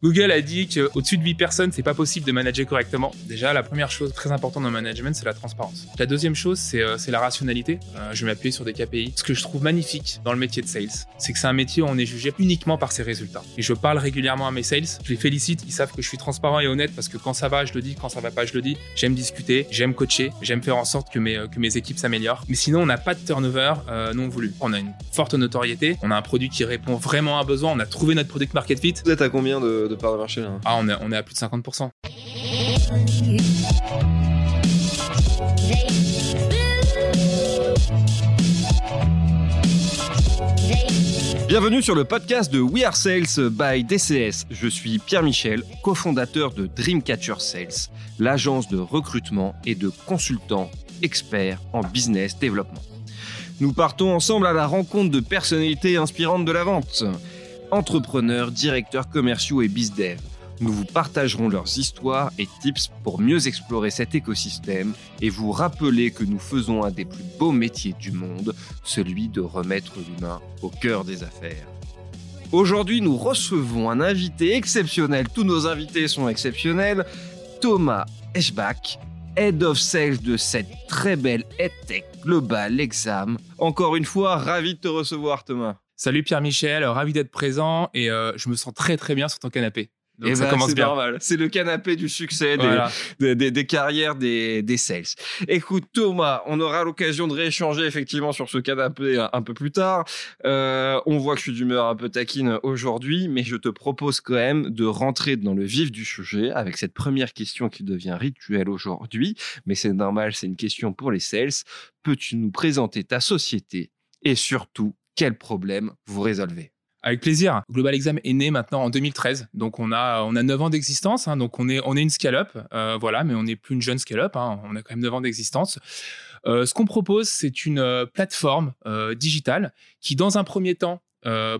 Google a dit qu'au-dessus de 8 personnes, c'est pas possible de manager correctement. Déjà, la première chose très importante dans le management, c'est la transparence. La deuxième chose, c'est euh, la rationalité. Euh, je vais m'appuyer sur des KPI. Ce que je trouve magnifique dans le métier de sales, c'est que c'est un métier où on est jugé uniquement par ses résultats. Et je parle régulièrement à mes sales, je les félicite, ils savent que je suis transparent et honnête parce que quand ça va, je le dis, quand ça va pas, je le dis. J'aime discuter, j'aime coacher, j'aime faire en sorte que mes, euh, que mes équipes s'améliorent. Mais sinon, on n'a pas de turnover non voulu. On a une forte notoriété, on a un produit qui répond vraiment à un besoin, on a trouvé notre product market fit. Vous êtes à combien de, de parts de marché là ah, on est, on est à plus de 50%. Bienvenue sur le podcast de We Are Sales by DCS. Je suis Pierre Michel, cofondateur de Dreamcatcher Sales, l'agence de recrutement et de consultants experts en business développement. Nous partons ensemble à la rencontre de personnalités inspirantes de la vente, entrepreneurs, directeurs commerciaux et bizdev nous vous partagerons leurs histoires et tips pour mieux explorer cet écosystème et vous rappeler que nous faisons un des plus beaux métiers du monde, celui de remettre l'humain au cœur des affaires. Aujourd'hui, nous recevons un invité exceptionnel. Tous nos invités sont exceptionnels. Thomas Eschbach, Head of Sales de cette très belle EdTech Global Exam. Encore une fois, ravi de te recevoir, Thomas. Salut Pierre-Michel, ravi d'être présent et euh, je me sens très très bien sur ton canapé. Et ça ben, commence bien. normal. C'est le canapé du succès des, des, des, carrières des, des sales. Écoute, Thomas, on aura l'occasion de rééchanger effectivement sur ce canapé un, peu plus tard. Euh, on voit que je suis d'humeur un peu taquine aujourd'hui, mais je te propose quand même de rentrer dans le vif du sujet avec cette première question qui devient rituelle aujourd'hui. Mais c'est normal, c'est une question pour les sales. Peux-tu nous présenter ta société et surtout quels problèmes vous résolvez avec plaisir. Global Exam est né maintenant en 2013, donc on a on a 9 ans d'existence, hein. donc on est on est une scale-up, euh, voilà, mais on n'est plus une jeune scale-up, hein. on a quand même 9 ans d'existence. Euh, ce qu'on propose, c'est une euh, plateforme digitale qui, dans un premier temps,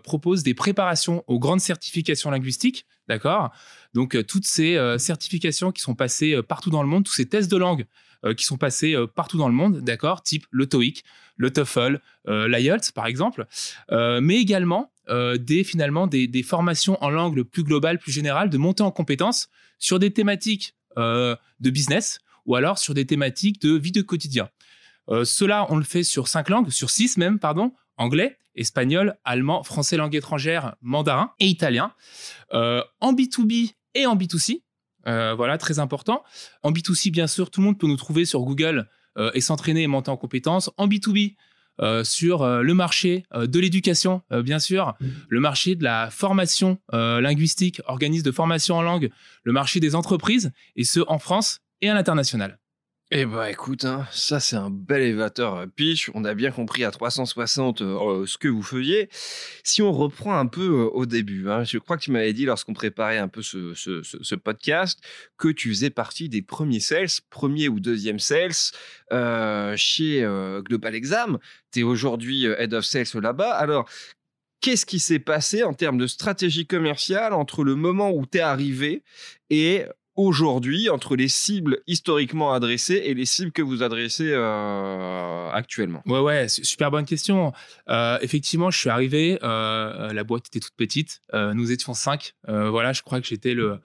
propose des préparations aux grandes certifications linguistiques, d'accord? Donc toutes ces certifications qui sont passées partout dans le monde, tous ces tests de langue qui sont passés partout dans le monde, d'accord Type le TOEIC, le TOEFL, l'IELTS par exemple, mais également euh, des finalement des, formations en langue plus globale, plus générale, de monter en compétences sur des thématiques euh, de business ou alors sur des thématiques de vie de quotidien. Euh, cela, on le fait sur cinq langues, sur six même, pardon, anglais, espagnol, allemand, français langue étrangère, mandarin et italien, en B2B et en B2C. Voilà, très important. En B2C, bien sûr, tout le monde peut nous trouver sur Google et s'entraîner et monter en compétences. En B2B, euh, sur euh, le marché euh, de l'éducation, bien sûr, mm. le marché de la formation linguistique, organisme de formation en langue, le marché des entreprises, et ce en France et à l'international. Eh bah écoute, hein, ça c'est un bel élévateur euh, pitch. On a bien compris à 360 euh, ce que vous faisiez. Si on reprend un peu euh, au début, hein, je crois que tu m'avais dit lorsqu'on préparait un peu ce, ce, ce, podcast que tu faisais partie des premiers sales, premier ou deuxième sales chez Global Exam. Tu es aujourd'hui head of sales là-bas. Alors, qu'est-ce qui s'est passé en termes de stratégie commerciale entre le moment où tu es arrivé et aujourd'hui entre les cibles historiquement adressées et les cibles que vous adressez euh, actuellement? Ouais, ouais, super bonne question. Euh, effectivement, je suis arrivé, euh, la boîte était toute petite, nous étions cinq. voilà, je crois que j'étais le,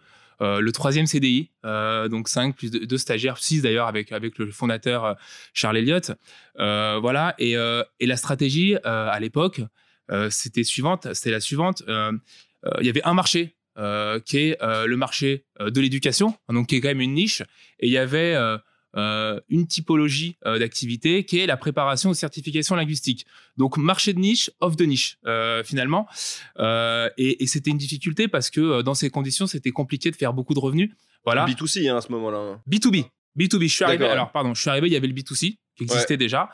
troisième CDI, donc cinq plus deux, stagiaires, six d'ailleurs avec, avec le fondateur Charles Elliott. voilà, et, et, la stratégie à l'époque, c'était suivante, c'était la suivante. Il y avait un marché qui est euh, le marché euh, de l'éducation, donc qui est quand même une niche. Et il y avait une typologie d'activité qui est la préparation aux certifications linguistiques. Donc marché de niche, off de niche finalement. et, c'était une difficulté parce que dans ces conditions, c'était compliqué de faire beaucoup de revenus. Voilà. B2C hein, à ce moment-là. B2B. B2B. Je suis arrivé. Alors pardon, je suis arrivé. Il y avait le B2C qui existait déjà.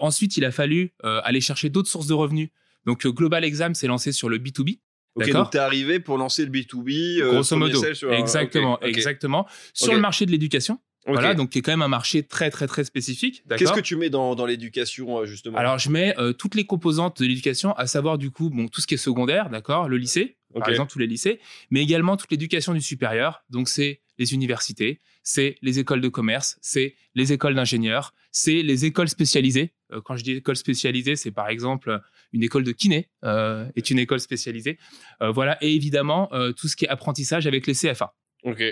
ensuite, il a fallu aller chercher d'autres sources de revenus. Donc Global Exam s'est lancé sur le B2B. Ok, donc t'es arrivé pour lancer le B2B. Euh, Grosso modo. exactement, exactement. Sur le marché de l'éducation. Voilà, donc qui est quand même un marché très très très spécifique. Qu'est-ce que tu mets dans, dans l'éducation euh, justement? Alors je mets euh, toutes les composantes de l'éducation, à savoir du coup bon tout ce qui est secondaire, d'accord, le lycée, par exemple tous les lycées, mais également toute l'éducation du supérieur. Donc c'est les universités, c'est les écoles de commerce, c'est les écoles d'ingénieurs, c'est les écoles spécialisées. Euh, quand je dis école spécialisée, c'est par exemple une école de kiné euh, est une école spécialisée. Euh, voilà, et évidemment euh, tout ce qui est apprentissage avec les CFA. Ok.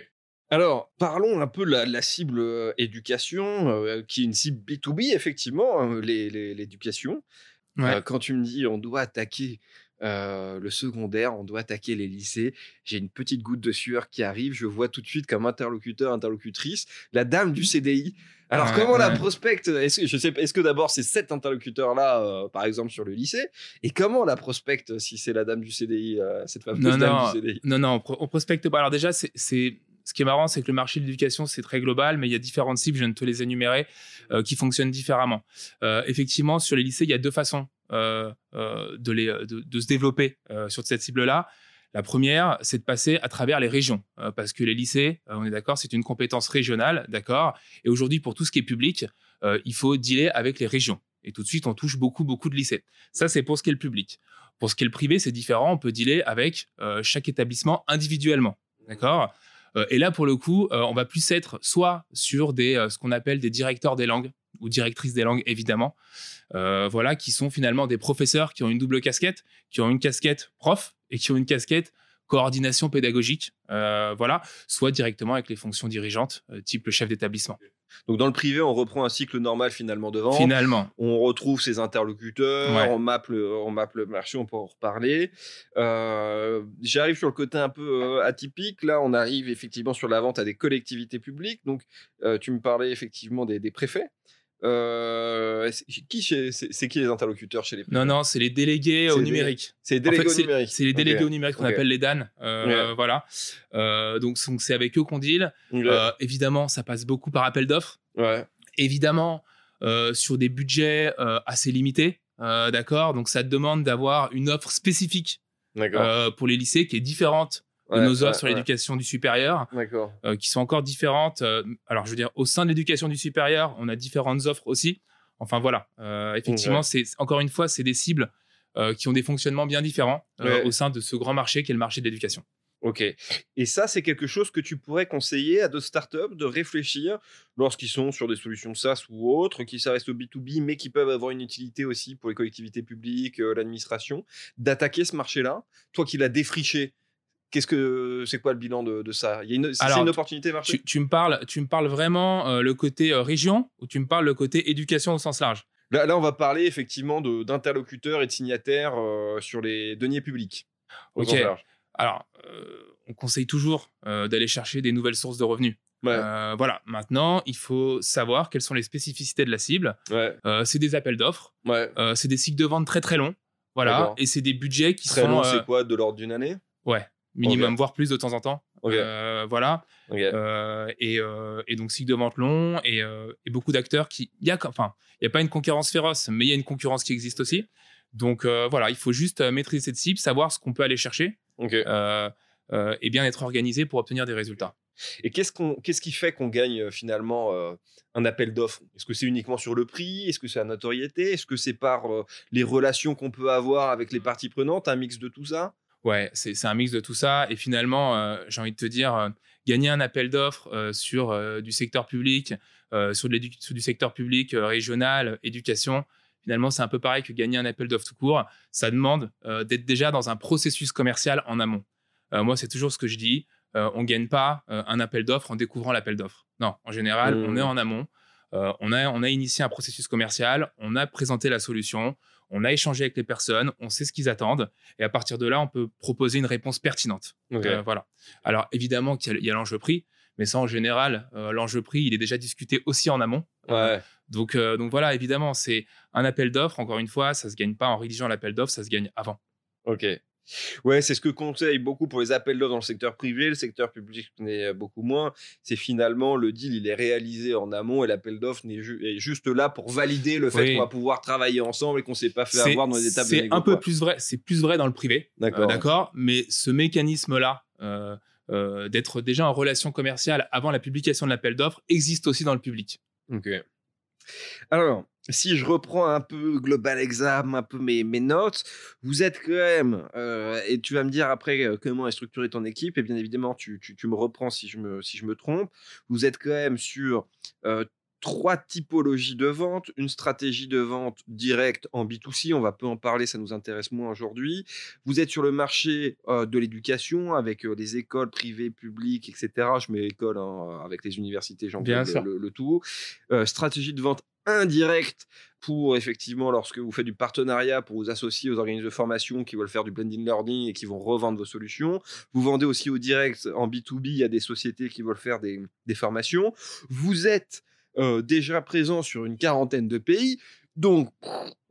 Alors, parlons un peu de la, la cible euh, éducation, euh, qui est une cible B2B, effectivement, hein, l'éducation. Ouais. Euh, quand tu me dis on doit attaquer euh, le secondaire, on doit attaquer les lycées, j'ai une petite goutte de sueur qui arrive, je vois tout de suite comme interlocuteur, interlocutrice, la dame du CDI. Alors, Ouais, comment la prospecte Est-ce que, je sais, pas, est-ce que d'abord c'est cet interlocuteur-là, euh, par exemple, sur le lycée? Et comment la prospecte si c'est la dame du CDI, euh, cette fameuse Non, dame non, du CDI non, non, on, pro- on prospecte pas. Alors déjà, c'est, c'est- ce qui est marrant, c'est que le marché de l'éducation, c'est très global, mais il y a différentes cibles, je viens de te les énumérer, euh, qui fonctionnent différemment. Effectivement, sur les lycées, il y a deux façons euh, euh, de, les, de, de se développer euh, sur cette cible-là. La première, c'est de passer à travers les régions, euh, parce que les lycées, euh, on est d'accord, c'est une compétence régionale, d'accord. Et aujourd'hui, pour tout ce qui est public, euh, il faut dealer avec les régions. Et tout de suite, on touche beaucoup, beaucoup de lycées. Ça, c'est pour ce qui est le public. Pour ce qui est le privé, c'est différent. On peut dealer avec euh, chaque établissement individuellement. D'accord Euh, Et là, pour le coup, euh, on va plus être soit sur des, euh, ce qu'on appelle des directeurs des langues ou directrices des langues, évidemment. Euh, voilà, qui sont finalement des professeurs qui ont une double casquette, qui ont une casquette prof et qui ont une casquette coordination pédagogique. Euh, voilà, soit directement avec les fonctions dirigeantes, euh, type le chef d'établissement. Donc dans le privé, on reprend un cycle normal finalement de vente. Finalement, On retrouve ses interlocuteurs, Ouais. on, mappe le, on mappe le marché, on peut en reparler. Euh, J'arrive sur le côté un peu atypique. Là, on arrive effectivement sur la vente à des collectivités publiques. Donc, tu me parlais effectivement des, des préfets. Euh, c'est- qui chez- c'est c'est qui les interlocuteurs chez les non, non, c'est les délégués C'est au numérique. C'est les En fait, délégués au c'est- numérique. C'est les Ok. délégués au numérique qu'on Ok. appelle les DAN. Euh, Voilà. Euh, donc, donc, c'est avec eux qu'on deal. Ok. Euh, évidemment, ça passe beaucoup par appel d'offres. ouais. Évidemment, euh, sur des budgets euh, assez limités. euh, D'accord Donc, ça te demande d'avoir une offre spécifique D'accord. euh, pour les lycées qui est différente de nos offres sur l'éducation du supérieur, euh, qui sont encore différentes. euh, alors, je veux dire, au sein de l'éducation du supérieur, on a différentes offres aussi. Enfin, voilà. Euh, effectivement, c'est encore une fois, c'est des cibles qui ont des fonctionnements bien différents au sein de ce grand marché qui est le marché de l'éducation. Ok. Et ça, c'est quelque chose que tu pourrais conseiller à d'autres startups de réfléchir lorsqu'ils sont sur des solutions SaaS ou autres, qui ça reste au B2B, mais qui peuvent avoir une utilité aussi pour les collectivités publiques, l'administration, d'attaquer ce marché-là? Toi qui l'as défriché, qu'est-ce que c'est quoi le bilan de, de ça? Il y a une, c'est une opportunité marché Tu, tu me parles, tu me parles vraiment euh, le côté euh, région ou tu me parles le côté éducation au sens large? Là, là, on va parler effectivement de- d'interlocuteurs et de signataires euh, sur les deniers publics. au Ok. sens large. Alors, on conseille toujours d'aller chercher des nouvelles sources de revenus. Ouais, voilà. Maintenant, il faut savoir quelles sont les spécificités de la cible. ouais, c'est des appels d'offres. ouais. C'est des cycles de vente très très longs. Voilà. D'accord. Et c'est des budgets qui Très sont long, euh, c'est quoi? De l'ordre d'une année? Ouais, minimum, Ok. voire plus de temps en temps. Euh, voilà. Euh, et, euh, et donc cycle de vente long et, et beaucoup d'acteurs qui il y a enfin y a pas une concurrence féroce mais il y a une concurrence qui existe aussi. Donc voilà il faut juste maîtriser cette cible savoir ce qu'on peut aller chercher et bien être organisé pour obtenir des résultats. Et qu'est-ce qu'on, qu'est-ce qui fait qu'on gagne finalement un appel d'offres? Est-ce que c'est uniquement sur le prix? Est-ce que c'est la notoriété? Est-ce que c'est par les relations qu'on peut avoir avec les parties prenantes? Un mix de tout ça? Ouais c'est un mix de tout ça. Et finalement euh, j'ai envie de te dire euh, gagner un appel d'offres euh, sur du secteur public sur, de l'édu- sur du secteur public régional éducation finalement c'est un peu pareil que gagner un appel d'offres tout court. Ça demande euh, d'être déjà dans un processus commercial en amont. Euh, moi c'est toujours ce que je dis Euh, on gagne pas un appel d'offres en découvrant l'appel d'offres. Non en général Mmh. on est en amont. On, a, on a initié un processus commercial on a présenté la solution on a échangé avec les personnes on sait ce qu'ils attendent et à partir de là, on peut proposer une réponse pertinente. Euh, voilà. Alors évidemment qu'il y a- l'enjeu prix, mais ça en général, euh, l'enjeu prix, il est déjà discuté aussi en amont. Ouais. Donc, euh, donc voilà, évidemment, c'est un appel d'offres. Encore une fois, ça se gagne pas en rédigeant l'appel d'offres, ça se gagne avant. Ok. Ouais, c'est ce que conseille beaucoup pour les appels d'offres dans le secteur privé. Le secteur public n'est beaucoup moins. C'est finalement le deal, il est réalisé en amont et l'appel d'offres n'est ju- est juste là pour valider le fait Oui. qu'on va pouvoir travailler ensemble et qu'on s'est pas fait avoir dans les étapes c'est un peu quoi. plus vrai. C'est plus vrai dans le privé. D'accord. Euh, D'accord. Mais ce mécanisme-là, euh, euh, d'être déjà en relation commerciale avant la publication de l'appel d'offres, existe aussi dans le public. Ok. Alors, si je reprends un peu Global Exam, un peu mes, mes notes, vous êtes quand même, euh, et tu vas me dire après euh, comment est structurée ton équipe, et bien évidemment, tu, tu, tu, me reprends si je me, si je me trompe, vous êtes quand même sur euh, trois typologies de vente, une stratégie de vente directe en B2C, on va peu en parler, ça nous intéresse moins aujourd'hui. Vous êtes sur le marché euh, de l'éducation avec euh, les écoles privées, publiques, etc. Je mets école hein, avec les universités, j'en le, le, le, tout. Euh, stratégie de vente indirecte pour effectivement lorsque vous faites du partenariat pour vous associer aux organismes de formation qui veulent faire du blending learning et qui vont revendre vos solutions. Vous vendez aussi au direct en B2B, il y a des sociétés qui veulent faire des, des formations. Vous êtes euh, déjà présent sur une quarantaine de pays. Donc,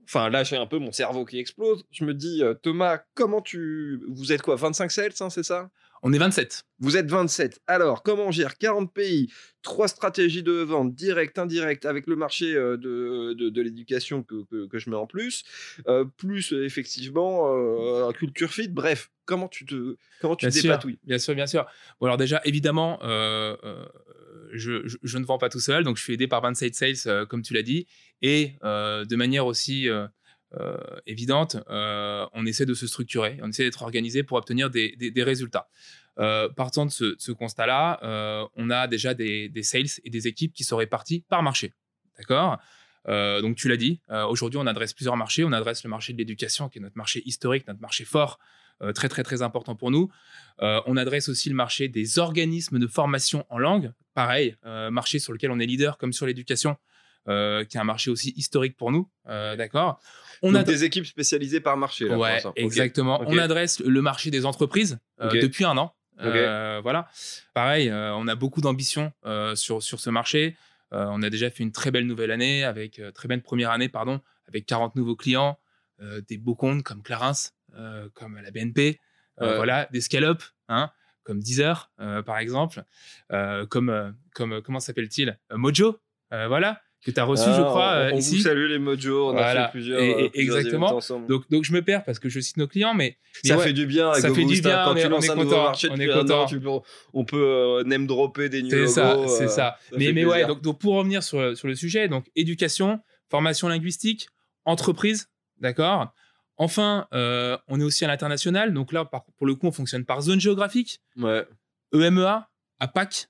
enfin là j'ai un peu mon cerveau qui explose. Je me dis, euh, Thomas, comment tu... Vous êtes quoi 25 sales, hein, c'est ça? On est 27. Vous êtes 27. Alors, comment on gère 40 pays, trois stratégies de vente, direct, indirect, avec le marché euh, de, de, de l'éducation que, que, que, je mets en plus, euh, plus effectivement euh, culture fit, bref, comment tu te comment tu bien te dépatouilles? Bien sûr, bien sûr. Bon, alors déjà, évidemment, je, je, je, ne vends pas tout seul, donc je suis aidé par 27 Sales, euh, comme tu l'as dit, et euh, de manière aussi euh, évidente, on essaie de se structurer, on essaie d'être organisé pour obtenir des, résultats. partant de ce, constat-là, on a déjà des, sales et des équipes qui sont réparties par marché. D'accord? Euh, donc tu l'as dit, euh, aujourd'hui on adresse plusieurs marchés. On adresse le marché de l'éducation, qui est notre marché historique, notre marché fort, euh, très très très important pour nous. on adresse aussi le marché des organismes de formation en langue, pareil, marché sur lequel on est leader comme sur l'éducation. Euh, qui est un marché aussi historique pour nous, euh, d'accord. On a des équipes spécialisées par marché. Là, ouais, exactement. Okay. On adresse le marché des entreprises euh, okay. depuis un an. Voilà. Pareil, on a beaucoup d'ambition sur sur ce marché. on a déjà fait une très belle nouvelle année avec très belle première année, pardon, avec 40 nouveaux clients, des beaux comptes comme Clarins, comme la BNP, voilà, des scale-up, hein, comme Deezer par exemple, comme comme comment s'appelle-t-il, Mojo, voilà que tu as reçu, ah, je crois, on, on ici. Vous salue les Mojo, on voilà. a fait plusieurs. Et, et, plusieurs exactement. Donc, donc je me perds parce que je cite nos clients, mais, mais ça ouais, fait du bien. Ça fait du bien. Quand on est, tu lances on un content, marché on est content. an, tu peux, on peut euh, name dropper des nouveaux C'est ça, c'est euh, ça. ça mais mais ouais, donc, donc pour revenir sur sur le sujet, donc éducation, formation linguistique, entreprise, d'accord? Enfin, euh, on est aussi à l'international. Donc là, par, pour le coup, on fonctionne par zone géographique. Ouais. EMEA, APAC,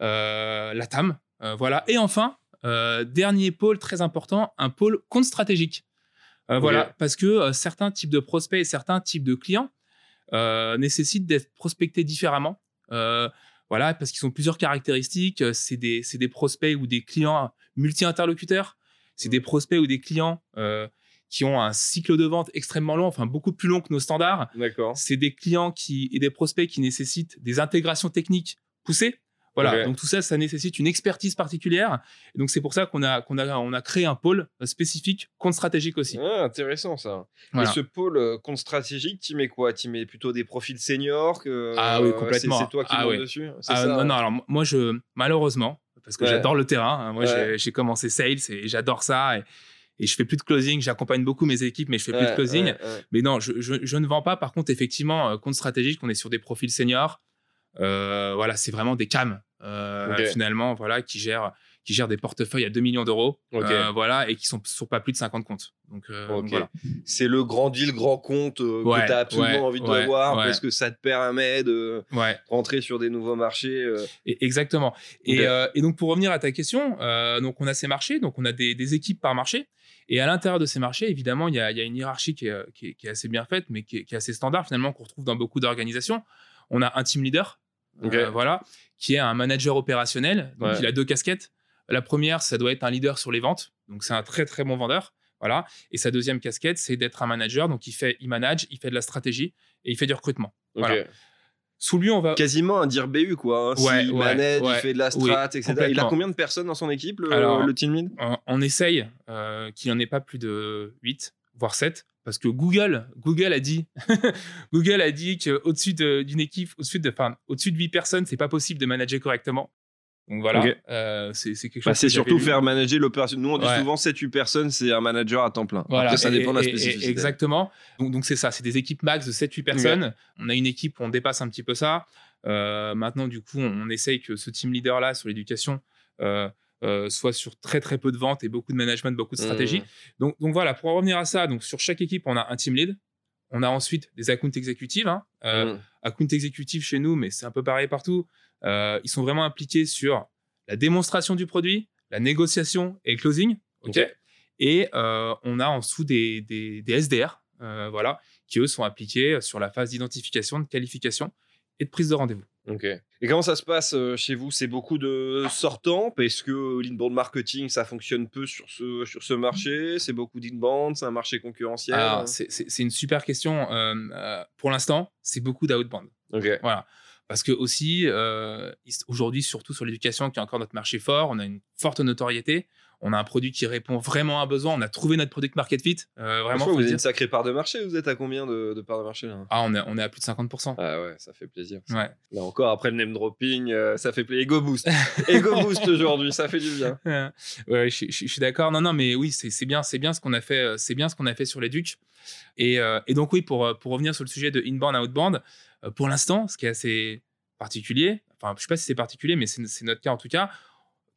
euh, LATAM, euh, voilà. Et enfin, euh, dernier pôle très important, un pôle compte stratégique. Euh, okay. Voilà, parce que euh, certains types de prospects et certains types de clients nécessitent d'être prospectés différemment. voilà, parce qu'ils ont plusieurs caractéristiques. C'est des, des, prospects ou des clients multi-interlocuteurs. C'est des prospects ou des clients qui ont un cycle de vente extrêmement long, enfin beaucoup plus long que nos standards. D'accord. C'est des clients qui et des prospects qui nécessitent des intégrations techniques poussées. Voilà, okay. donc tout ça, ça nécessite une expertise particulière. Et donc c'est pour ça qu'on a qu'on a on a créé un pôle spécifique compte stratégique aussi. Ah, intéressant ça. Voilà. Et ce pôle euh, compte stratégique, tu mets quoi? Tu mets plutôt des profils seniors que Ah oui, complètement. C'est toi qui ah, dessus? Ah, ça, non, non. Alors moi, je malheureusement parce que ouais. j'adore le terrain. Hein, moi, ouais. j'ai commencé sales et j'adore ça. Et, et je fais plus de closing. J'accompagne beaucoup mes équipes, mais je fais plus de closing. ouais, ouais. Mais non, je, je, je, ne vends pas. Par contre, effectivement, euh, compte stratégique, on est sur des profils seniors. Euh, voilà, c'est vraiment des cams euh, okay. finalement, voilà, qui gèrent qui gèrent des portefeuilles à 2 millions d'euros, okay. euh, voilà, et qui sont sur pas plus de 50 comptes. Donc, euh, okay. voilà. C'est le grand deal, grand compte euh, ouais, que tu as absolument envie de voir parce que ça te permet de rentrer sur des nouveaux marchés. euh. Et, exactement. Et, euh, et, donc pour revenir à ta question, euh, donc on a ces marchés, donc on a des, des équipes par marché. Et à l'intérieur de ces marchés, évidemment, il y a, y a, une hiérarchie qui est, qui, est, qui est, assez bien faite, mais qui est, qui est assez standard finalement, qu'on retrouve dans beaucoup d'organisations. On a un team leader, okay. euh, voilà, qui est un manager opérationnel. Donc, ouais. il a deux casquettes. La première, ça doit être un leader sur les ventes. Donc, c'est un très, très bon vendeur. Voilà. Et sa deuxième casquette, c'est d'être un manager. Donc, il fait, il manage, il fait de la stratégie et il fait du recrutement. Okay. Voilà. Sous lui, on va. Quasiment un dire BU, quoi. Hein. Ouais, il ouais, manage, ouais. il fait de la strat, oui, etc. Il a combien de personnes dans son équipe, le, Alors, le team lead? on, on, essaye euh, qu'il n'en ait pas plus de 8, voire 7 parce que Google, Google a dit, Google a dit qu'au-dessus d'une équipe, au-dessus de, enfin, au-dessus de 8 personnes, c'est pas possible de manager correctement. Donc voilà, okay. euh, c'est quelque bah, chose. c'est surtout faire manager l'opération. Nous, on dit ouais. souvent 7-8 personnes, c'est un manager à temps plein. Voilà. Après, ça et, dépend de la spécificité. exactement. Donc, donc c'est ça, c'est des équipes max de 7-8 personnes. Okay. On a une équipe où on dépasse un petit peu ça. Euh, maintenant, du coup, on, on, essaye que ce team leader-là sur l'éducation euh, soit sur très très peu de ventes et beaucoup de management, beaucoup de stratégie. Mmh. Donc, donc voilà, pour revenir à ça, donc sur chaque équipe, on a un team lead. On a ensuite des accounts exécutives. Hein. Mmh. Account exécutifs chez nous, mais c'est un peu pareil partout. ils sont vraiment impliqués sur la démonstration du produit, la négociation et le closing. ok? Et on a en dessous des, des, des SDR, voilà, qui eux sont appliqués sur la phase d'identification, de qualification et de prise de rendez-vous. Ok. Et comment ça se passe euh, chez vous? C'est beaucoup de sortants? Est-ce que l'inbound marketing, ça fonctionne peu sur ce, sur ce marché? C'est beaucoup d'inbound? C'est un marché concurrentiel? C'est une super question. Euh, euh, pour l'instant, c'est beaucoup d'outbound. Ok. Voilà. Parce que aussi, aujourd'hui, surtout sur l'éducation, qui est encore notre marché fort, on a une forte notoriété on a un produit qui répond vraiment à un besoin. On a trouvé notre product market fit. Euh, vraiment. vous avez une sacrée part de marché. Vous êtes à combien de, de part de marché là? Ah, on est, on est à plus de 50%. Ah ouais, ça fait plaisir. Ouais. Là encore, après le name dropping, euh, ça fait plaisir. Ego boost. Ego boost aujourd'hui, ça fait du bien. ouais, je, suis d'accord. Non, non, mais oui, c'est bien, c'est bien ce qu'on a fait. Euh, c'est bien ce qu'on a fait sur les Ducs. Et, et, donc oui, pour, pour revenir sur le sujet de inbound outbound, pour l'instant, ce qui est assez particulier, enfin, je sais pas si c'est particulier, mais c'est notre cas en tout cas,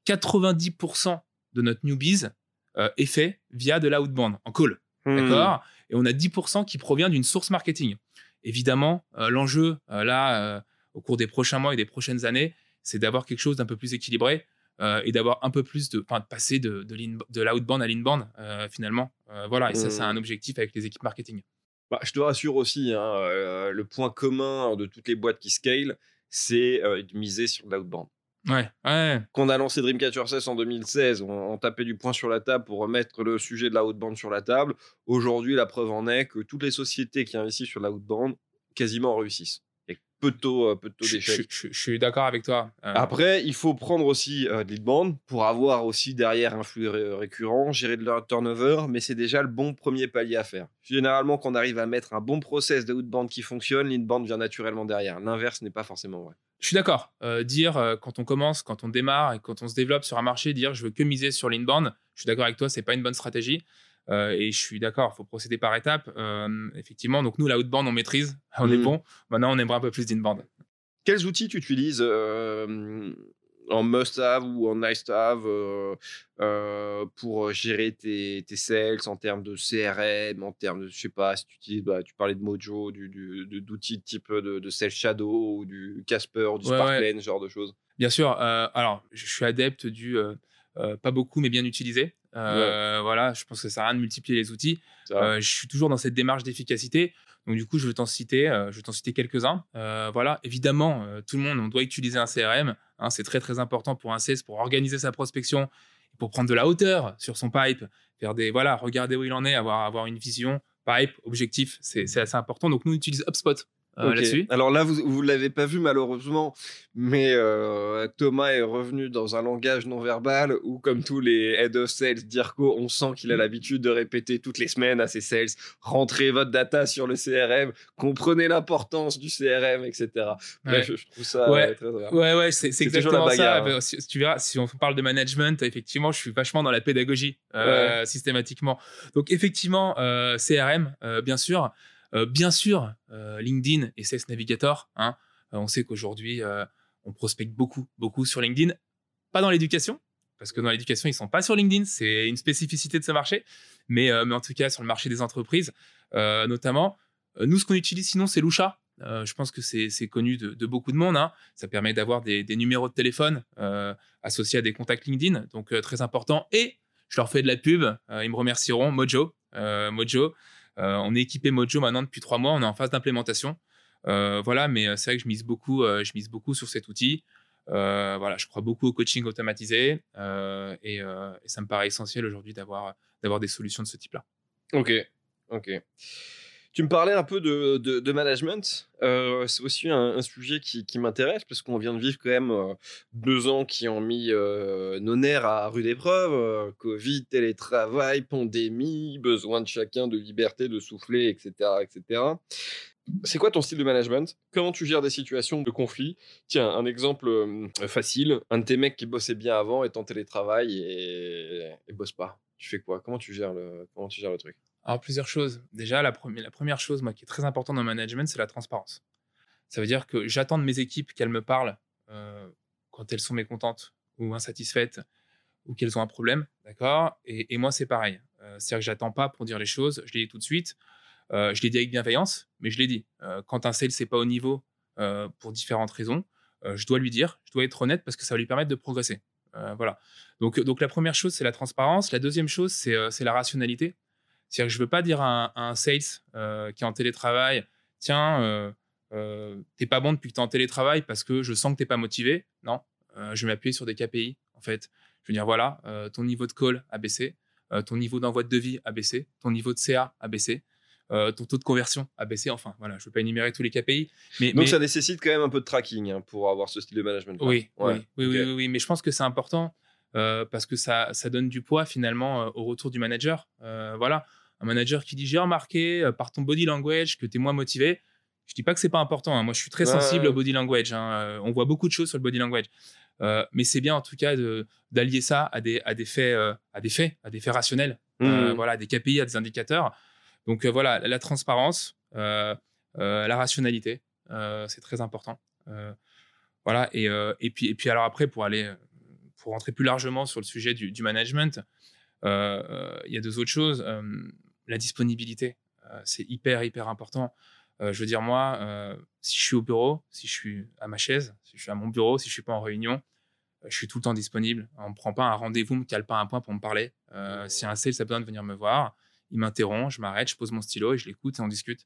90% de notre newbies euh, est fait via de l'outbound, en call. Hmm. D'accord? Et on a 10% qui provient d'une source marketing. Évidemment, euh, l'enjeu, euh, là, au cours des prochains mois et des prochaines années, c'est d'avoir quelque chose d'un peu plus équilibré et d'avoir un peu plus de, de passer de, de l'outbound à l'inbound, finalement. voilà, et ça, c'est un hmm. objectif avec les équipes marketing. Bah, je te rassure aussi, hein, le point commun de toutes les boîtes qui scale, c'est de miser sur l'outbound. Ouais, ouais. Quand on a lancé Dreamcatcher 16 en 2016, on, tapait du poing sur la table pour remettre le sujet de la haute bande sur la table. Aujourd'hui, la preuve en est que toutes les sociétés qui investissent sur la haute bande quasiment réussissent. Et peu de taux, euh, peu de taux d'échec. Je, suis d'accord avec toi. Euh. Après, il faut prendre aussi euh, de bande pour avoir aussi derrière un flux récurrent, gérer de leur turnover, mais c'est déjà le bon premier palier à faire. Généralement, quand on arrive à mettre un bon process de outbound qui fonctionne, l'inbound vient naturellement derrière. L'inverse n'est pas forcément vrai. Je suis d'accord. Euh, dire euh, quand on commence, quand on démarre et quand on se développe sur un marché, dire je veux que miser sur l'inbound, je suis d'accord avec toi, c'est pas une bonne stratégie. Euh, et je suis d'accord, il faut procéder par étapes. effectivement, donc nous, la outbound, on maîtrise, on est mmh. bon. Maintenant, on aimerait un peu plus d'inbound. Quels outils tu utilises en must-have ou en nice-to-have euh, euh, pour gérer tes, tes, sales en termes de CRM, en termes de, je sais pas, si tu utilises, bah, tu parlais de Mojo, d'outils du, d'outils type de, de Sales Shadow ou du Casper, du Sparkline, ce genre de choses. Bien sûr. Euh, alors, je suis adepte du pas beaucoup, mais bien utilisé. Voilà, je pense que ça sert à rien de multiplier les outils. je suis toujours dans cette démarche d'efficacité. Donc du coup, je vais t'en citer, je vais t'en citer quelques-uns. voilà, évidemment, tout le monde, on doit utiliser un CRM. Hein, c'est très très important pour un CS pour organiser sa prospection, pour prendre de la hauteur sur son pipe, faire des voilà, regarder où il en est, avoir avoir une vision pipe, objectif, c'est assez important. Donc nous on utilise HubSpot euh, Alors là, vous ne l'avez pas vu malheureusement, mais euh, Thomas est revenu dans un langage non verbal où, comme tous les head of sales d'IRCO, on sent qu'il a l'habitude de répéter toutes les semaines à ses sales rentrez votre data sur le CRM, comprenez l'importance du CRM, etc. Bref, je trouve ça ouais. très, très Ouais, ouais, c'est exactement ça. Hein. Bah, si, tu verras, si on parle de management, effectivement, je suis vachement dans la pédagogie euh, systématiquement. Donc, effectivement, CRM, bien sûr. Euh, bien sûr, euh, LinkedIn et Sales Navigator. Hein, euh, on sait qu'aujourd'hui, on prospecte beaucoup, beaucoup sur LinkedIn. Pas dans l'éducation, parce que dans l'éducation, ils sont pas sur LinkedIn. C'est une spécificité de ce marché. Mais, en tout cas, sur le marché des entreprises, notamment, nous, ce qu'on utilise sinon, c'est Lusha. je pense que c'est connu de, beaucoup de monde. Hein. Ça permet d'avoir des, numéros de téléphone associés à des contacts LinkedIn, donc très important. Et je leur fais de la pub, ils me remercieront. Mojo, Mojo, on est équipé Mojo maintenant depuis trois mois, on est en phase d'implémentation. Euh, voilà, mais euh, c'est vrai que je mise beaucoup, je mise beaucoup sur cet outil. voilà, je crois beaucoup au coaching automatisé et, ça me paraît essentiel aujourd'hui d'avoir d'avoir des solutions de ce type-là. Ok, ok. Tu me parlais un peu de, de, management. Euh, c'est aussi un, sujet qui, qui m'intéresse parce qu'on vient de vivre quand même euh, deux ans qui ont mis euh, nos nerfs à rude épreuve. Covid, télétravail, pandémie, besoin de chacun de liberté, de souffler, etc. etc. C'est quoi ton style de management? Comment tu gères des situations de conflit? Tiens, un exemple facile. Un de tes mecs qui bossait bien avant est en télétravail et, et bosse pas. Tu fais quoi? Comment tu gères le, comment tu gères le truc? Alors, plusieurs choses. Déjà, la, première, chose moi, qui est très importante dans le management, c'est la transparence. Ça veut dire que j'attends de mes équipes qu'elles me parlent euh, quand elles sont mécontentes ou insatisfaites ou qu'elles ont un problème, d'accord? Et, moi, c'est pareil. C'est-à-dire que j'attends pas pour dire les choses, je les dis tout de suite. je les dis avec bienveillance, mais je les dis. quand un sales n'est pas au niveau pour différentes raisons, je dois lui dire, je dois être honnête parce que ça va lui permettre de progresser. voilà. Donc la première chose, c'est la transparence. La deuxième chose, c'est la rationalité. C'est-à-dire que je ne veux pas dire à un, sales qui est en télétravail, tiens, euh, t'es pas bon depuis que tu es en télétravail parce que je sens que t'es pas motivé. Non, je vais m'appuyer sur des KPI. En fait, je veux dire, voilà, ton niveau de call a baissé, ton niveau d'envoi de devis a baissé, ton niveau de CA a baissé, ton taux de conversion a baissé. Enfin, voilà, je ne veux pas énumérer tous les KPI. Mais, Donc, ça nécessite quand même un peu de tracking hein, pour avoir ce style de management. Oui, oui, oui, oui, mais je pense que c'est important parce que ça, ça donne du poids finalement au retour du manager. voilà, un manager qui dit J'ai remarqué par ton body language que tu es moins motivé. Je dis pas que c'est pas important. Hein. Moi, je suis très sensible au body language. Hein. on voit beaucoup de choses sur le body language. mais c'est bien en tout cas d'allier ça à des, à des faits, à des faits, à des faits rationnels. Mmh. voilà, des KPI, à des indicateurs. Donc euh, voilà, la transparence, euh, euh, la rationalité, c'est très important. voilà, et, et, puis, et puis alors après, pour aller, pour rentrer plus largement sur le sujet du, management, il y a deux autres choses. La disponibilité, c'est hyper, hyper important. je veux dire, moi, si je suis au bureau, si je suis à ma chaise, si je suis à mon bureau, si je suis pas en réunion, je suis tout le temps disponible. On ne prend pas un rendez-vous, on me cale pas un point pour me parler. si un sales a besoin de venir me voir, il m'interrompt, je m'arrête, je pose mon stylo et je l'écoute et on discute.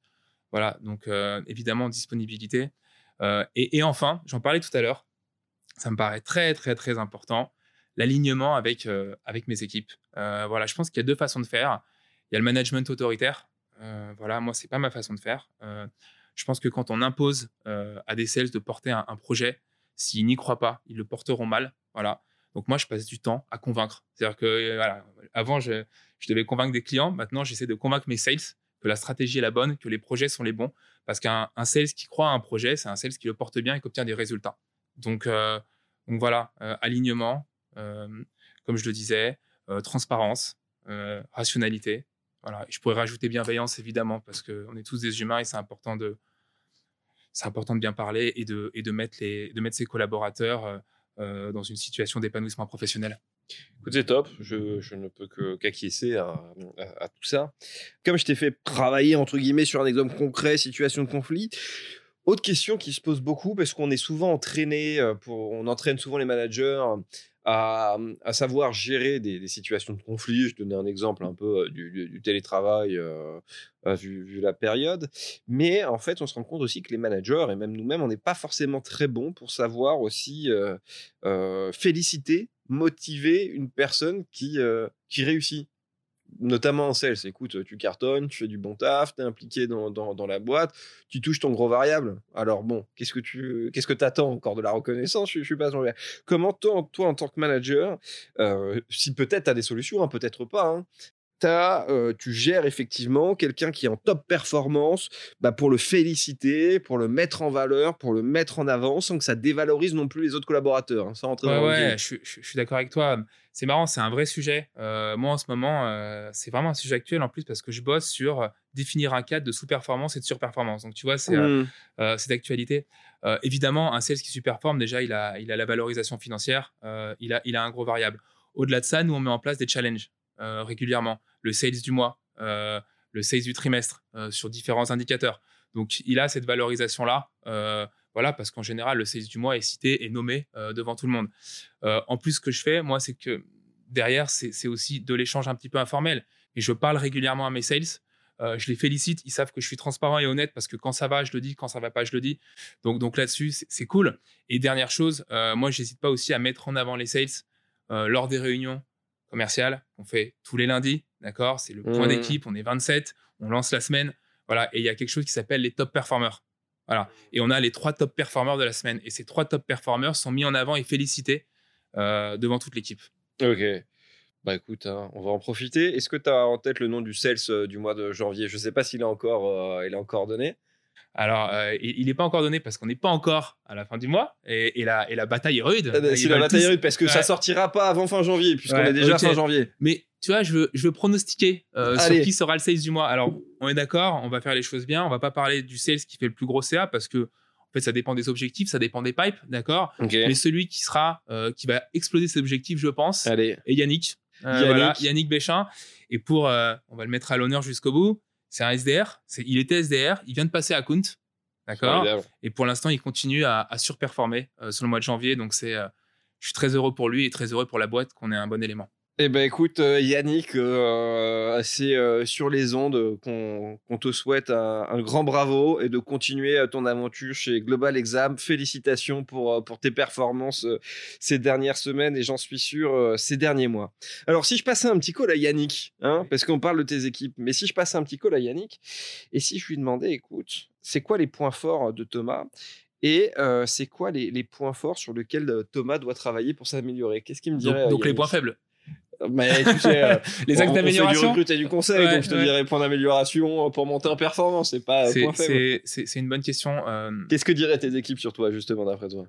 Voilà, donc euh, évidemment, disponibilité. Euh, et, enfin, j'en parlais tout à l'heure, ça me paraît très, très, très important, l'alignement avec, euh, avec mes équipes. voilà, je pense qu'il y a deux façons de faire. Il y a le management autoritaire. voilà, moi, c'est pas ma façon de faire. je pense que quand on impose à des sales de porter un, projet, s'ils n'y croient pas, ils le porteront mal. Voilà. Donc moi, je passe du temps à convaincre. C'est-à-dire que voilà, avant, je, devais convaincre des clients. Maintenant, j'essaie de convaincre mes sales que la stratégie est la bonne, que les projets sont les bons. Parce qu'un sales qui croit à un projet, c'est un sales qui le porte bien et qui obtient des résultats. Donc, euh, donc voilà, euh, alignement, euh, comme je le disais, transparence, rationalité. Je pourrais rajouter bienveillance, évidemment, parce qu'on est tous des humains et c'est important de, c'est important de bien parler et de, et de, mettre, les, de mettre ses collaborateurs dans une situation d'épanouissement professionnel. C'est top. Je, je, ne peux que qu'acquiescer à, à, tout ça. Comme je t'ai fait travailler, entre guillemets, sur un exemple concret, situation de conflit, autre question qui se pose beaucoup, parce qu'on est souvent entraîné, euh, pour, on entraîne souvent les managers à, à savoir gérer des, situations de conflit. Je donnais un exemple un peu euh, du, télétravail euh, vu, vu, la période. Mais en fait, on se rend compte aussi que les managers, et même nous-mêmes, on n'est pas forcément très bons pour savoir aussi euh, féliciter motiver une personne qui, euh, qui réussit notamment en sales. Écoute, tu cartonnes, tu fais du bon taf, tu es impliqué dans, dans, la boîte, tu touches ton gros variable. Alors bon, qu'est-ce que tu qu'est-ce que attends encore de la reconnaissance? Je, je suis pas Comment toi, toi, en tant que manager, euh, si peut-être tu as des solutions, hein, peut-être pas, hein, euh, tu gères effectivement quelqu'un qui est en top performance bah, pour le féliciter, pour le mettre en valeur, pour le mettre en avant sans que ça dévalorise non plus les autres collaborateurs. Hein, sans rentrer ouais, ouais je, suis d'accord avec toi. C'est marrant, c'est un vrai sujet. Euh, moi, en ce moment, euh, c'est vraiment un sujet actuel en plus parce que je bosse sur définir un cadre de sous-performance et de sur-performance. Donc, tu vois, c'est mmh. d'actualité. évidemment, un sales qui sous-performe, déjà, il a, il a la valorisation financière, il, a, il a un gros variable. Au-delà de ça, nous, on met en place des challenges. Euh, régulièrement, le sales du mois, euh, le sales du trimestre euh, sur différents indicateurs. Donc, il a cette valorisation-là. Voilà, parce qu'en général, le sales du mois est cité et nommé devant tout le monde. en plus, ce que je fais, moi, c'est que derrière, c'est aussi de l'échange un petit peu informel. Et je parle régulièrement à mes sales. je les félicite. Ils savent que je suis transparent et honnête parce que quand ça va, je le dis. Quand ça va pas, je le dis. Donc, donc là-dessus, c'est cool. Et dernière chose, moi, j'hésite pas aussi à mettre en avant les sales lors des réunions commercial qu'on fait tous les lundis, d'accord? C'est le point mmh. d'équipe, on est 27, on lance la semaine, voilà, et il y a quelque chose qui s'appelle les top performers. Voilà, et on a les trois top performers de la semaine, et ces trois top performers sont mis en avant et félicités euh, devant toute l'équipe. Ok. Bah écoute, hein, on va en profiter. Est-ce que tu as en tête le nom du sales euh, du mois de janvier? Je ne sais pas s'il est encore, euh, il est encore donné. Alors, euh, il n'est pas encore donné parce qu'on n'est pas encore à la fin du mois et, la, et la bataille est rude. Ah bah, c'est la bataille est rude parce que ça sortira pas avant fin janvier puisqu'on est déjà fin janvier. Mais tu vois, je veux, je veux pronostiquer euh, sur qui sera le sales du mois. Alors, on est d'accord, on va faire les choses bien. On va pas parler du sales qui fait le plus gros CA parce que fait, ça dépend des objectifs, ça dépend des pipes, d'accord? Mais celui qui sera, qui va exploser ses objectifs, je pense, Allez. est Yannick. Yannick. Yannick Béchin. Et pour, on va le mettre à l'honneur jusqu'au bout, c'est un SDR. il était SDR, il vient de passer à Count. D'accord? Et pour l'instant, il continue à, surperformer sur le mois de janvier. Donc, c'est, je suis très heureux pour lui et très heureux pour la boîte qu'on ait un bon élément. Eh ben écoute euh, Yannick, euh, c'est euh, sur les ondes qu'on te souhaite un, grand bravo et de continuer ton aventure chez Global Exam. Félicitations pour, pour tes performances ces dernières semaines et j'en suis sûr ces derniers mois. Alors si je passais un petit call à Yannick, hein, parce qu'on parle de tes équipes, mais si je passais un petit call à Yannick et si je lui demandais, écoute, c'est quoi les points forts de Thomas et c'est quoi les, points forts sur lesquels Thomas doit travailler pour s'améliorer? Qu'est-ce qu'il me dirait Donc, donc les points faibles mais tu sais, euh, les actes d'amélioration. du et du conseil, donc je te dirais point d'amélioration pour monter en performance, c'est pas point faible. C'est une bonne question. Euh. Qu'est-ce que diraient tes équipes sur toi, justement, d'après toi?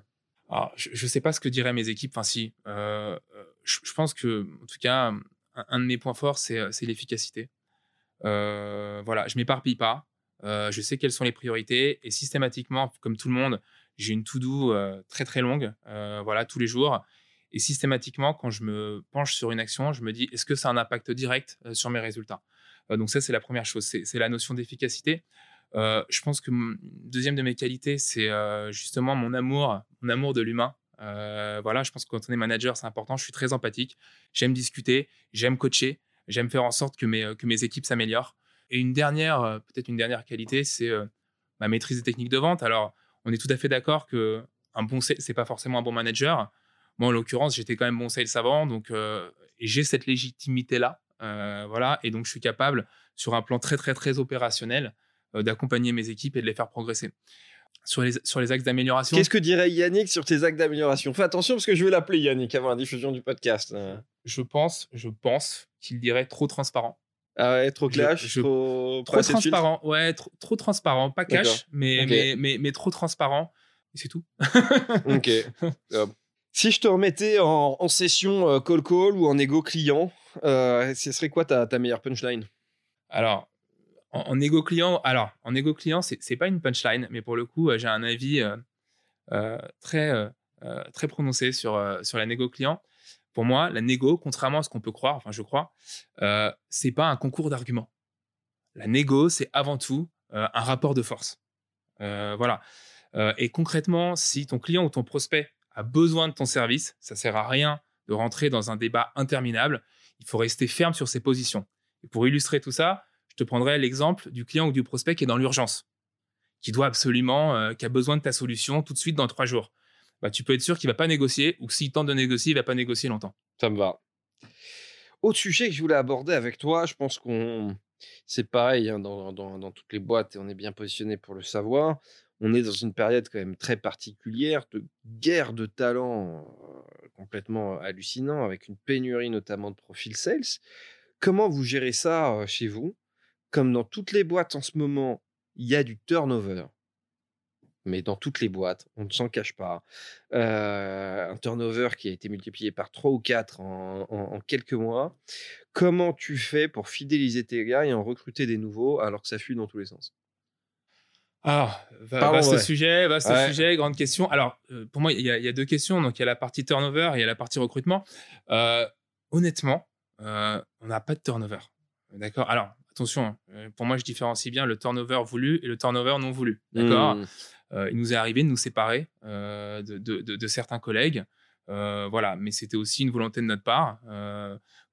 Alors, je, ne sais pas ce que diraient mes équipes. Enfin, si. Euh, je, pense que, en tout cas, un, de mes points forts, c'est l'efficacité. voilà, je m'éparpille pas. je sais quelles sont les priorités et systématiquement, comme tout le monde, j'ai une to-do très très longue. voilà, tous les jours. Et systématiquement, quand je me penche sur une action, je me dis, est-ce que ça a un impact direct euh, sur mes résultats? Euh, Donc ça, c'est la première chose, c'est la notion d'efficacité. Euh, je pense que deuxième de mes qualités, c'est justement mon amour, mon amour de l'humain. voilà, je pense que quand on est manager, c'est important. Je suis très empathique. J'aime discuter, j'aime coacher, j'aime faire en sorte que mes, que mes équipes s'améliorent. Et une dernière, peut-être une dernière qualité, c'est ma maîtrise des techniques de vente. Alors, on est tout à fait d'accord que un bon, c'est pas forcément un bon manager. Moi, en l'occurrence, j'étais quand même bon sales avant, donc euh, j'ai cette légitimité-là, euh, voilà, et donc je suis capable, sur un plan très très très opérationnel, euh, d'accompagner mes équipes et de les faire progresser. Sur les, sur les axes d'amélioration. Qu'est-ce que dirait Yannick sur tes axes d'amélioration? Fais attention parce que je vais l'appeler Yannick avant la diffusion du podcast. Je pense, je pense qu'il dirait trop transparent. Ah ouais, trop clash, trop, trop transparent, ouais, trop, trop, transparent, pas cash, mais, mais, mais, mais, trop transparent, et c'est tout. ok. Si je te remettais en, session euh, call call ou en ego client, euh, ce serait quoi ta, meilleure punchline? Alors, en, ego client, alors en ego client, c'est pas une punchline, mais pour le coup, euh, j'ai un avis très très prononcé sur sur la négo client. Pour moi, la négo, contrairement à ce qu'on peut croire, enfin je crois, c'est pas un concours d'arguments. La négo, c'est avant tout un rapport de force. voilà. et concrètement, si ton client ou ton prospect a besoin de ton service, ça sert à rien de rentrer dans un débat interminable. Il faut rester ferme sur ses positions. Et pour illustrer tout ça, je te prendrai l'exemple du client ou du prospect qui est dans l'urgence, qui doit absolument, euh, qui a besoin de ta solution tout de suite dans trois jours. Bah, tu peux être sûr qu'il va pas négocier ou s'il tente de négocier, il va pas négocier longtemps. Ça me va. Autre sujet que je voulais aborder avec toi, je pense qu'on c'est pareil hein, dans, dans, toutes les boîtes et on est bien positionné pour le savoir on est dans une période quand même très particulière de guerre de talents complètement hallucinant, avec une pénurie notamment de profils sales. Comment vous gérez ça chez vous? Comme dans toutes les boîtes en ce moment, il y a du turnover. Mais dans toutes les boîtes, on ne s'en cache pas. un turnover qui a été multiplié par 3 ou 4 en, quelques mois. Comment tu fais pour fidéliser tes gars et en recruter des nouveaux alors que ça fuit dans tous les sens? Ah, vaste sujet, vaste sujet, grande question. Alors, euh, pour moi, il y, a deux questions. Donc, il y a la partie turnover et il y a la partie recrutement. Euh, honnêtement, euh, on n'a pas de turnover. D'accord? Alors, attention, pour moi, je différencie bien le turnover voulu et le turnover non voulu. D'accord? Mmh. Il nous est arrivé de nous séparer de, certains collègues. voilà, mais c'était aussi une volonté de notre part.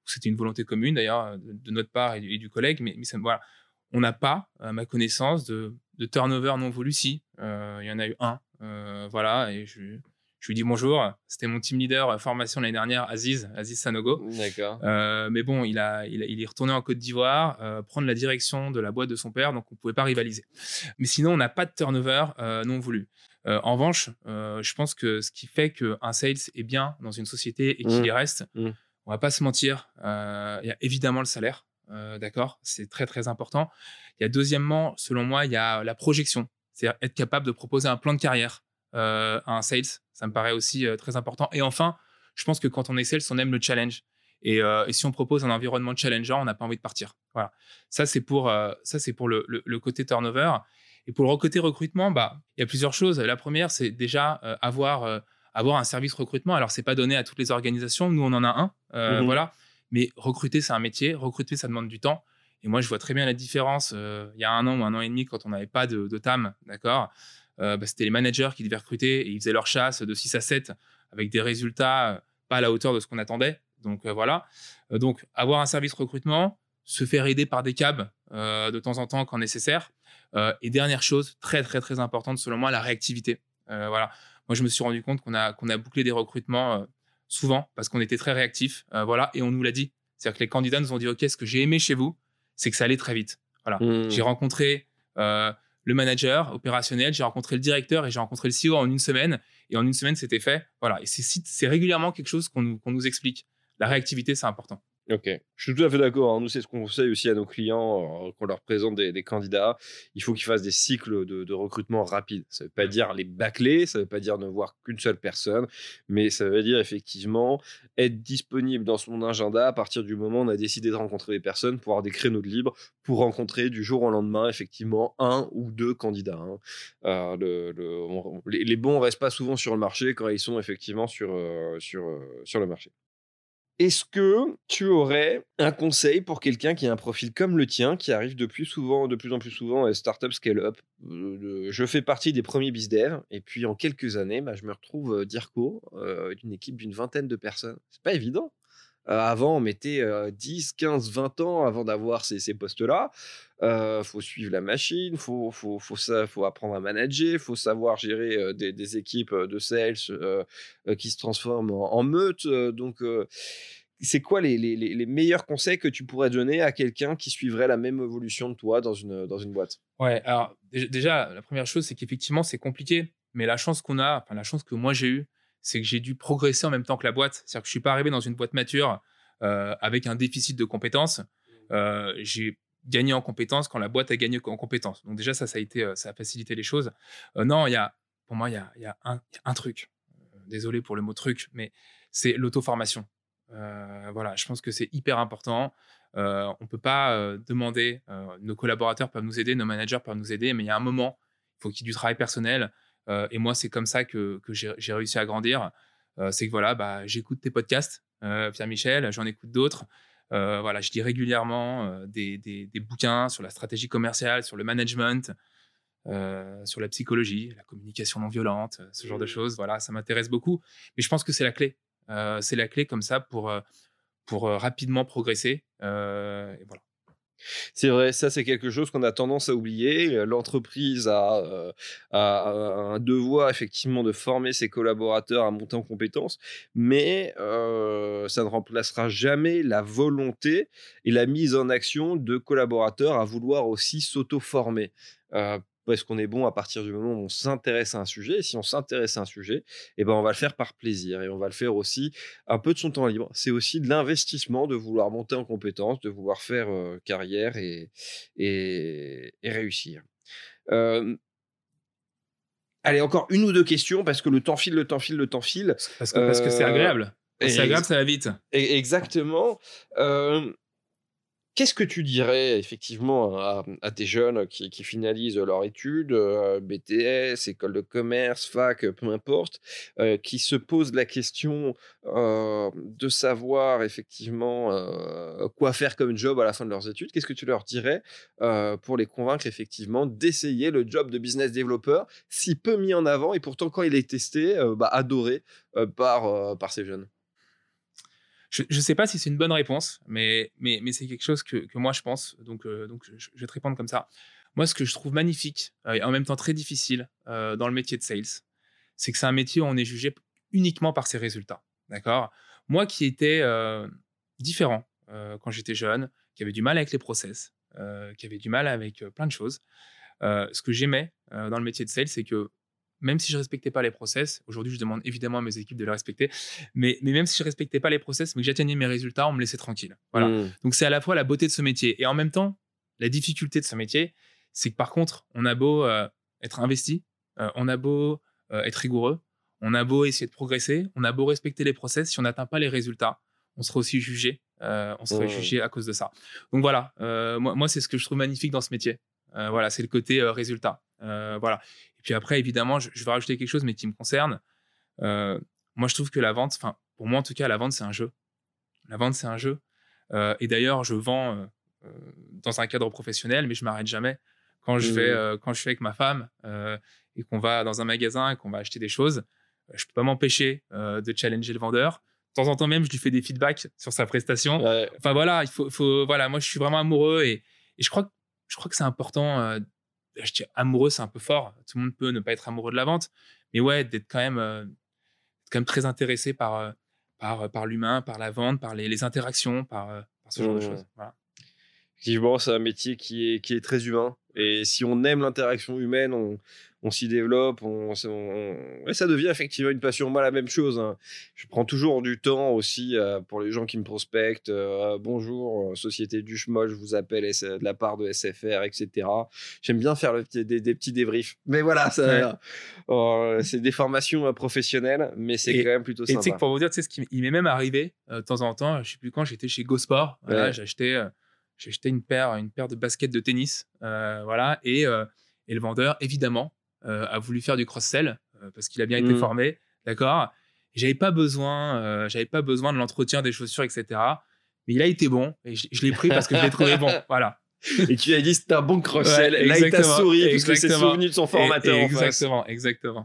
c'était une volonté commune, d'ailleurs, de, notre part et du, collègue. Mais, mais ça, voilà on n'a pas, à ma connaissance, de, turnover non voulu. Si, euh, il y en a eu un. Euh, voilà, et je, lui dis bonjour. C'était mon team leader euh, formation l'année dernière, Aziz, Aziz Sanogo. D'accord. mais bon, il, a, il, est retourné en Côte d'Ivoire, prendre la direction de la boîte de son père, donc on ne pouvait pas rivaliser. Mais sinon, on n'a pas de turnover non voulu. en revanche, je pense que ce qui fait qu'un sales est bien dans une société et qu'il mmh. y reste, mmh. on va pas se mentir, il y a évidemment le salaire. Euh, d'accord C'est très, très important. Il y a deuxièmement, selon moi, il y a la projection. C'est-à-dire être capable de proposer un plan de carrière euh, à un sales. Ça me paraît aussi euh, très important. Et enfin, je pense que quand on est sales, on aime le challenge. Et, si on propose un environnement challengeant, on n'a pas envie de partir. Voilà. Ça, c'est pour, ça, c'est pour le, côté turnover. Et pour le côté recrutement, bah, il y a plusieurs choses. La première, c'est déjà avoir, avoir un service recrutement. Alors, c'est pas donné à toutes les organisations. Nous, on en a un. Mmh voilà. Mais recruter, c'est un métier. Recruter, ça demande du temps. Et moi, je vois très bien la différence. il y a un an ou un an et demi, quand on n'avait pas de, de TAM, d'accord bah, C'était les managers qui devaient recruter et ils faisaient leur chasse de 6 à 7 avec des résultats pas à la hauteur de ce qu'on attendait. Donc voilà. donc avoir un service recrutement, se faire aider par des cabs de temps en temps quand nécessaire. et dernière chose, très très très importante selon moi, la réactivité. voilà. Moi, je me suis rendu compte qu'on a qu'on a bouclé des recrutements souvent parce qu'on était très réactifs. voilà. Et on nous l'a dit. C'est-à-dire que les candidats nous ont dit OK, ce que j'ai aimé chez vous, c'est que ça allait très vite. Voilà. Mmh. J'ai rencontré le manager opérationnel, j'ai rencontré le directeur et j'ai rencontré le CEO en une semaine. Et en une semaine, c'était fait. Voilà. Et c'est régulièrement quelque chose qu'on nous, nous explique. La réactivité, c'est important. Ok, je suis tout à fait d'accord. Hein. Nous, c'est ce qu'on conseille aussi à nos clients euh, quand on leur présente des, candidats. Il faut qu'ils fassent des cycles de, recrutement rapides. Ça ne veut pas dire les bâcler, ça ne veut pas dire ne voir qu'une seule personne, mais ça veut dire effectivement être disponible dans son agenda à partir du moment où on a décidé de rencontrer des personnes pour avoir des créneaux de libre pour rencontrer du jour au lendemain effectivement un ou deux candidats. Hein. Euh, le, les, bons ne restent pas souvent sur le marché quand ils sont effectivement sur, euh, sur, sur le marché. Est-ce que tu aurais un conseil pour quelqu'un qui a un profil comme le tien, qui arrive de plus souvent, de plus en plus souvent à startup scale-up euh, Je fais partie des premiers bizdev, et puis en quelques années, bah, je me retrouve euh, DIRCO, euh, d'une équipe d'une vingtaine de personnes. C'est pas évident. Euh, avant, on mettait 10, 15, 20 ans avant d'avoir ces, postes-là. Il euh, faut suivre la machine, faut, faut, faut, faut, apprendre à manager, faut savoir gérer euh, des, équipes de sales qui se transforment en, meute. donc, c'est quoi les, les, meilleurs conseils que tu pourrais donner à quelqu'un qui suivrait la même évolution de toi dans une, dans une boîte? Ouais, alors déjà, la première chose, c'est qu'effectivement, c'est compliqué. Mais la chance qu'on a, enfin, la chance que moi j'ai eue, c'est que j'ai dû progresser en même temps que la boîte. C'est-à-dire que je suis pas arrivé dans une boîte mature euh, avec un déficit de compétences. Euh, j'ai gagné en compétences quand la boîte a gagné en compétences. Donc déjà ça, ça a été, euh, ça a facilité les choses. non, il y a, pour moi, il y a, un, truc. Désolé pour le mot truc, mais c'est l'auto-formation. voilà, je pense que c'est hyper important. on ne peut pas demander, nos collaborateurs peuvent nous aider, nos managers peuvent nous aider, mais il y a un moment, il faut qu'il y ait du travail personnel. Euh, et moi, c'est comme ça que, j'ai réussi à grandir. Euh, c'est que voilà, bah, j'écoute tes podcasts, euh, Pierre-Michel, j'en écoute d'autres. voilà, je lis régulièrement des, bouquins sur la stratégie commerciale, sur le management, sur la psychologie, la communication non violente, ce genre de mmh. choses. Voilà, ça m'intéresse beaucoup. Mais je pense que c'est la clé. c'est la clé comme ça pour, pour rapidement progresser. et voilà. C'est vrai, ça c'est quelque chose qu'on a tendance à oublier. L'entreprise a, un devoir effectivement de former ses collaborateurs à monter en compétences, mais ça ne remplacera jamais la volonté et la mise en action de collaborateurs à vouloir aussi s'auto-former parce qu'on est bon à partir du moment où on s'intéresse à un sujet. Et si on s'intéresse à un sujet, eh ben on va le faire par plaisir et on va le faire aussi un peu de son temps libre. C'est aussi de l'investissement, de vouloir monter en compétences, de vouloir faire carrière et, et, réussir. allez, encore une ou deux questions parce que le temps file, le temps file, le temps file. Parce que c'est parce agréable. C'est agréable, ça va vite. Exactement. Qu'est-ce que tu dirais effectivement à, des jeunes qui, finalisent leur étude, euh, BTS, école de commerce, fac, peu importe, euh, qui se posent la question euh, de savoir effectivement quoi faire comme job à la fin de leurs études? Qu'est-ce que tu leur dirais pour les convaincre effectivement d'essayer le job de business developer, si peu mis en avant et pourtant quand il est testé, bah, adoré par, par ces jeunes? Je ne sais pas si c'est une bonne réponse, mais, c'est quelque chose que, moi je pense. Donc, euh, je, vais te répondre comme ça. Moi, ce que je trouve magnifique euh, et en même temps très difficile euh, dans le métier de sales, c'est que c'est un métier où on est jugé uniquement par ses résultats. D'accord? Moi qui étais différent quand j'étais jeune, qui avait du mal avec les process, qui avait du mal avec plein de choses, ce que j'aimais dans le métier de sales, c'est que même si je respectais pas les process, aujourd'hui je demande évidemment à mes équipes de les respecter, mais, mais même si je respectais pas les process, mais que j'atteignais mes résultats, on me laissait tranquille. Voilà. Mmh. Donc c'est à la fois la beauté de ce métier et en même temps la difficulté de ce métier, c'est que par contre on a beau euh, être investi, euh, on a beau euh, être rigoureux, on a beau essayer de progresser, on a beau respecter les process, si on n'atteint pas les résultats, on sera aussi jugé, on serait mmh. jugé à cause de ça. Donc voilà, moi, moi c'est ce que je trouve magnifique dans ce métier. voilà, c'est le côté résultat. voilà. Puis après, évidemment, je, vais rajouter quelque chose, mais qui me concerne. moi, je trouve que la vente, enfin, pour moi en tout cas, la vente, c'est un jeu. La vente, c'est un jeu. et d'ailleurs, je vends dans un cadre professionnel, mais je m'arrête jamais. Quand je vais, mmh. quand je suis avec ma femme et qu'on va dans un magasin et qu'on va acheter des choses, je peux pas m'empêcher de challenger le vendeur de temps en temps même, je lui fais des feedbacks sur sa prestation. Enfin voilà, il faut, faut, voilà, moi je suis vraiment amoureux et, et je crois, je crois que c'est important. Euh, je dis amoureux, c'est un peu fort. Tout le monde peut ne pas être amoureux de la vente, mais ouais, d'être quand même, euh, quand même très intéressé par, euh, par, par l'humain, par la vente, par les, les interactions, par, par ce genre de choses. Voilà. Effectivement, c'est un métier qui est, qui est très humain. Et si on aime l'interaction humaine, on, on s'y développe, on, ça devient effectivement une passion. Moi, la même chose. Hein. Je prends toujours du temps aussi euh, pour les gens qui me prospectent. Euh, bonjour, euh, société du je vous appelle de la part de SFR, etc. J'aime bien faire des, petits débriefs. Mais voilà, c'est des formations professionnelles, mais c'est quand même plutôt sympa. Et tu sais, pour vous dire, ce qui m'est même arrivé de temps en temps, je sais plus quand, j'étais chez GoSport. acheté, j'ai acheté une paire, une paire de baskets de tennis. voilà, et, et le vendeur, évidemment, euh, a voulu faire du cross-sell euh, parce qu'il a bien été mmh. formé, d'accord J'avais pas besoin, euh, j'avais pas besoin de l'entretien des chaussures, etc. Mais il a été bon et je, l'ai pris parce que je l'ai trouvé bon. Voilà. Et tu as dit c'était un bon cross-sell. et là, il t'a souri parce que c'est souvenu de son formateur. exactement, exactement.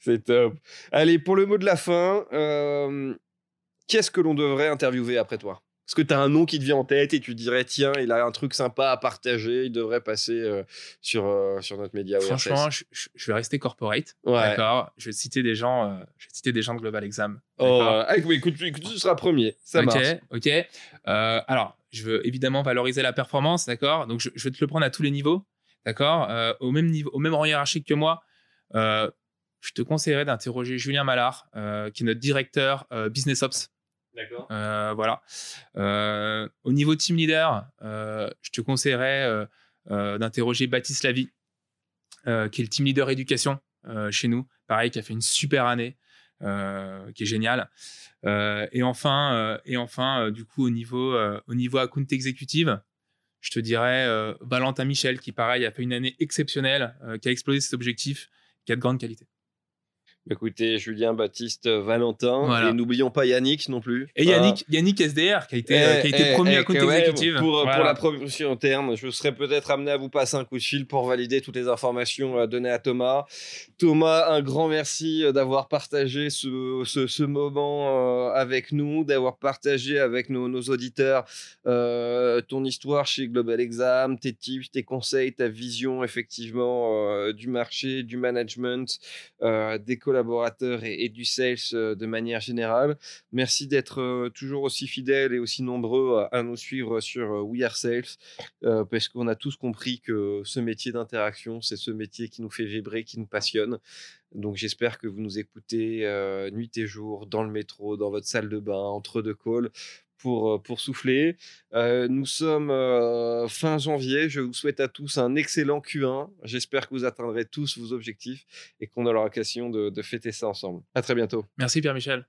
C'est top. Allez, pour le mot de la fin, qu'est-ce que l'on devrait interviewer après toi? Est-ce que tu as un nom qui te vient en tête et tu dirais, tiens, il a un truc sympa à partager, il devrait passer euh, sur, euh, sur notre média Franchement, je, vais rester corporate. D'accord. Je vais citer des gens, euh, je vais citer des gens de Global Exam. Oh, ah, écoute, écoute, tu seras premier. Ça marche. ok. alors, je veux évidemment valoriser la performance, d'accord. Donc, je, vais te le prendre à tous les niveaux, d'accord. au même niveau, au même rang hiérarchique que moi. je te conseillerais d'interroger Julien Mallard, qui est notre directeur Business Ops Euh, voilà. Euh, au niveau team leader, euh, je te conseillerais d'interroger Baptiste Lavie, qui est le team leader éducation chez nous. Pareil, qui a fait une super année, qui est génial. et enfin, et enfin du coup, au niveau, au niveau account exécutive, je te dirais Valentin Michel, qui pareil a fait une année exceptionnelle, qui a explosé ses objectifs, qui a de grande qualité. Écoutez, Julien, Baptiste, euh, Valentin. Et n'oublions pas Yannick non plus. Et Yannick, ah. Yannick SDR, qui a été, euh, qui a été eh, promu eh, à compte exécutif. Pour, pour, la promotion interne, je serais peut-être amené à vous passer un coup de fil pour valider toutes les informations euh, données à Thomas. Thomas, un grand merci d'avoir partagé ce, ce, moment avec nous, d'avoir partagé avec nos, nos auditeurs ton histoire chez Global Exam, tes tips, tes conseils, ta vision effectivement du marché, du management, des collaborateurs collaborateurs et, du sales euh, de manière générale. Merci d'être euh, toujours aussi fidèles et aussi nombreux à, nous suivre sur euh, We Are Sales, parce qu'on a tous compris que ce métier d'interaction, c'est ce métier qui nous fait vibrer, qui nous passionne. Donc j'espère que vous nous écoutez nuit et jour, dans le métro, dans votre salle de bain, entre deux calls, pour, euh, pour souffler. Euh, nous sommes euh, fin janvier. Je vous souhaite à tous un excellent Q1. J'espère que vous atteindrez tous vos objectifs et qu'on aura l'occasion de, de fêter ça ensemble. À très bientôt. Merci Pierre-Michel.